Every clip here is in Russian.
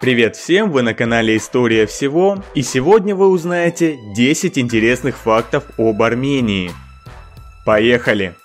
Привет всем, вы на канале История всего, и сегодня вы узнаете 10 интересных фактов об Армении. Поехали!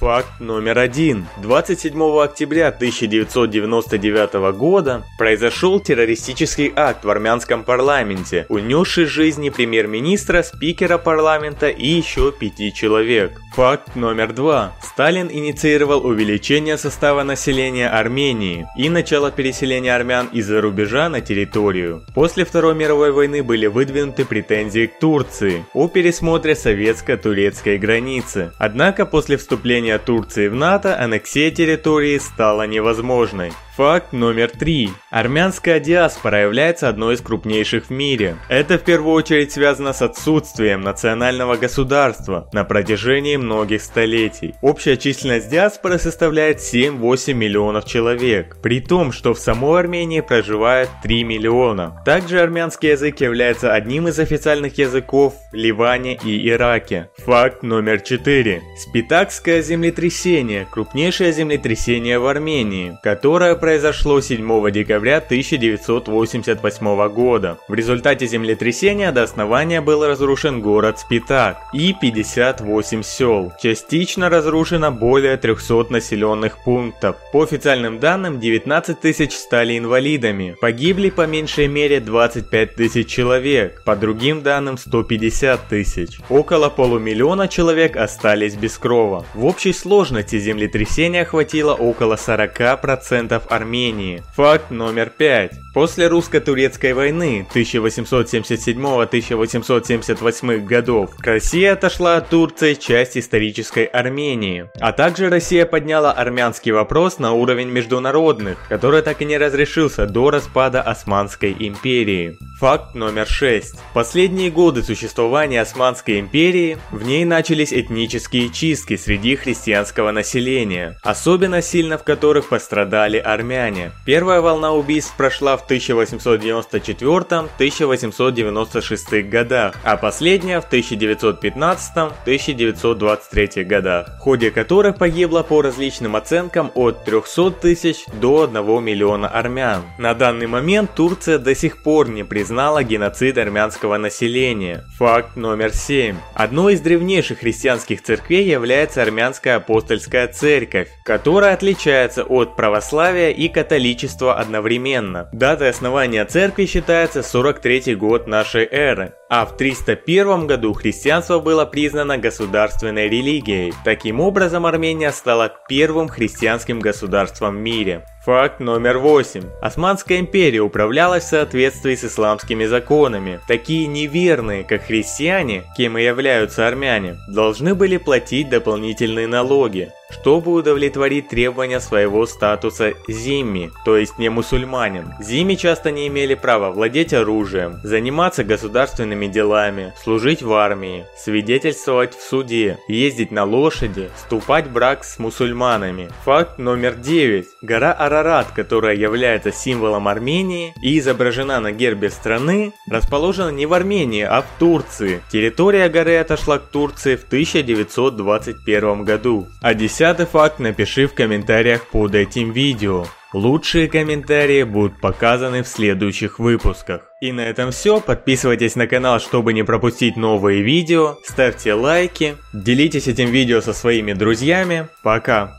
Факт номер один. 27 октября 1999 года произошел террористический акт в армянском парламенте, унесший жизни премьер-министра, спикера парламента и еще пяти человек. Факт номер два. Сталин инициировал увеличение состава населения Армении и начало переселения армян из-за рубежа на территорию. После Второй мировой войны были выдвинуты претензии к Турции о пересмотре советско-турецкой границы. Однако после вступления вступления Турции в НАТО аннексия территории стала невозможной. Факт номер три. Армянская диаспора является одной из крупнейших в мире. Это в первую очередь связано с отсутствием национального государства на протяжении многих столетий. Общая численность диаспоры составляет 7-8 миллионов человек, при том, что в самой Армении проживает 3 миллиона. Также армянский язык является одним из официальных языков в Ливане и Ираке. Факт номер 4. Спитакское землетрясение – крупнейшее землетрясение в Армении, которое произошло 7 декабря 1988 года. В результате землетрясения до основания был разрушен город Спитак и 58 сел. Частично разрушено более 300 населенных пунктов. По официальным данным, 19 тысяч стали инвалидами. Погибли по меньшей мере 25 тысяч человек, по другим данным 150 тысяч. Около полумиллиона человек остались без крова. В общей сложности землетрясения охватило около 40% Армении. Факт номер 5. После русско-турецкой войны 1877-1878 годов Россия отошла от Турции часть исторической Армении. А также Россия подняла армянский вопрос на уровень международных, который так и не разрешился до распада Османской империи. Факт номер 6. Последние годы существования Османской империи в ней начались этнические чистки среди христианского населения, особенно сильно в которых пострадали армяне. Первая волна убийств прошла в 1894-1896 годах, а последняя в 1915-1923 годах, в ходе которых погибло по различным оценкам от 300 тысяч до 1 миллиона армян. На данный момент Турция до сих пор не признала геноцид армянского населения. Факт номер 7. Одной из древнейших христианских церквей является армянская апостольская церковь, которая отличается от православия и католичества одновременно. Датой основания церкви считается 43 год нашей эры, а в 301 году христианство было признано государственной религией. Таким образом, Армения стала первым христианским государством в мире. Факт номер 8. Османская империя управлялась в соответствии с исламскими законами. Такие неверные, как христиане, кем и являются армяне, должны были платить дополнительные налоги чтобы удовлетворить требования своего статуса зимми, то есть не мусульманин. Зимми часто не имели права владеть оружием, заниматься государственными делами, служить в армии, свидетельствовать в суде, ездить на лошади, вступать в брак с мусульманами. Факт номер 9. Гора Арарат, которая является символом Армении и изображена на гербе страны, расположена не в Армении, а в Турции. Территория горы отошла к Турции в 1921 году. А 10 Десятый факт напиши в комментариях под этим видео. Лучшие комментарии будут показаны в следующих выпусках. И на этом все. Подписывайтесь на канал, чтобы не пропустить новые видео. Ставьте лайки. Делитесь этим видео со своими друзьями. Пока.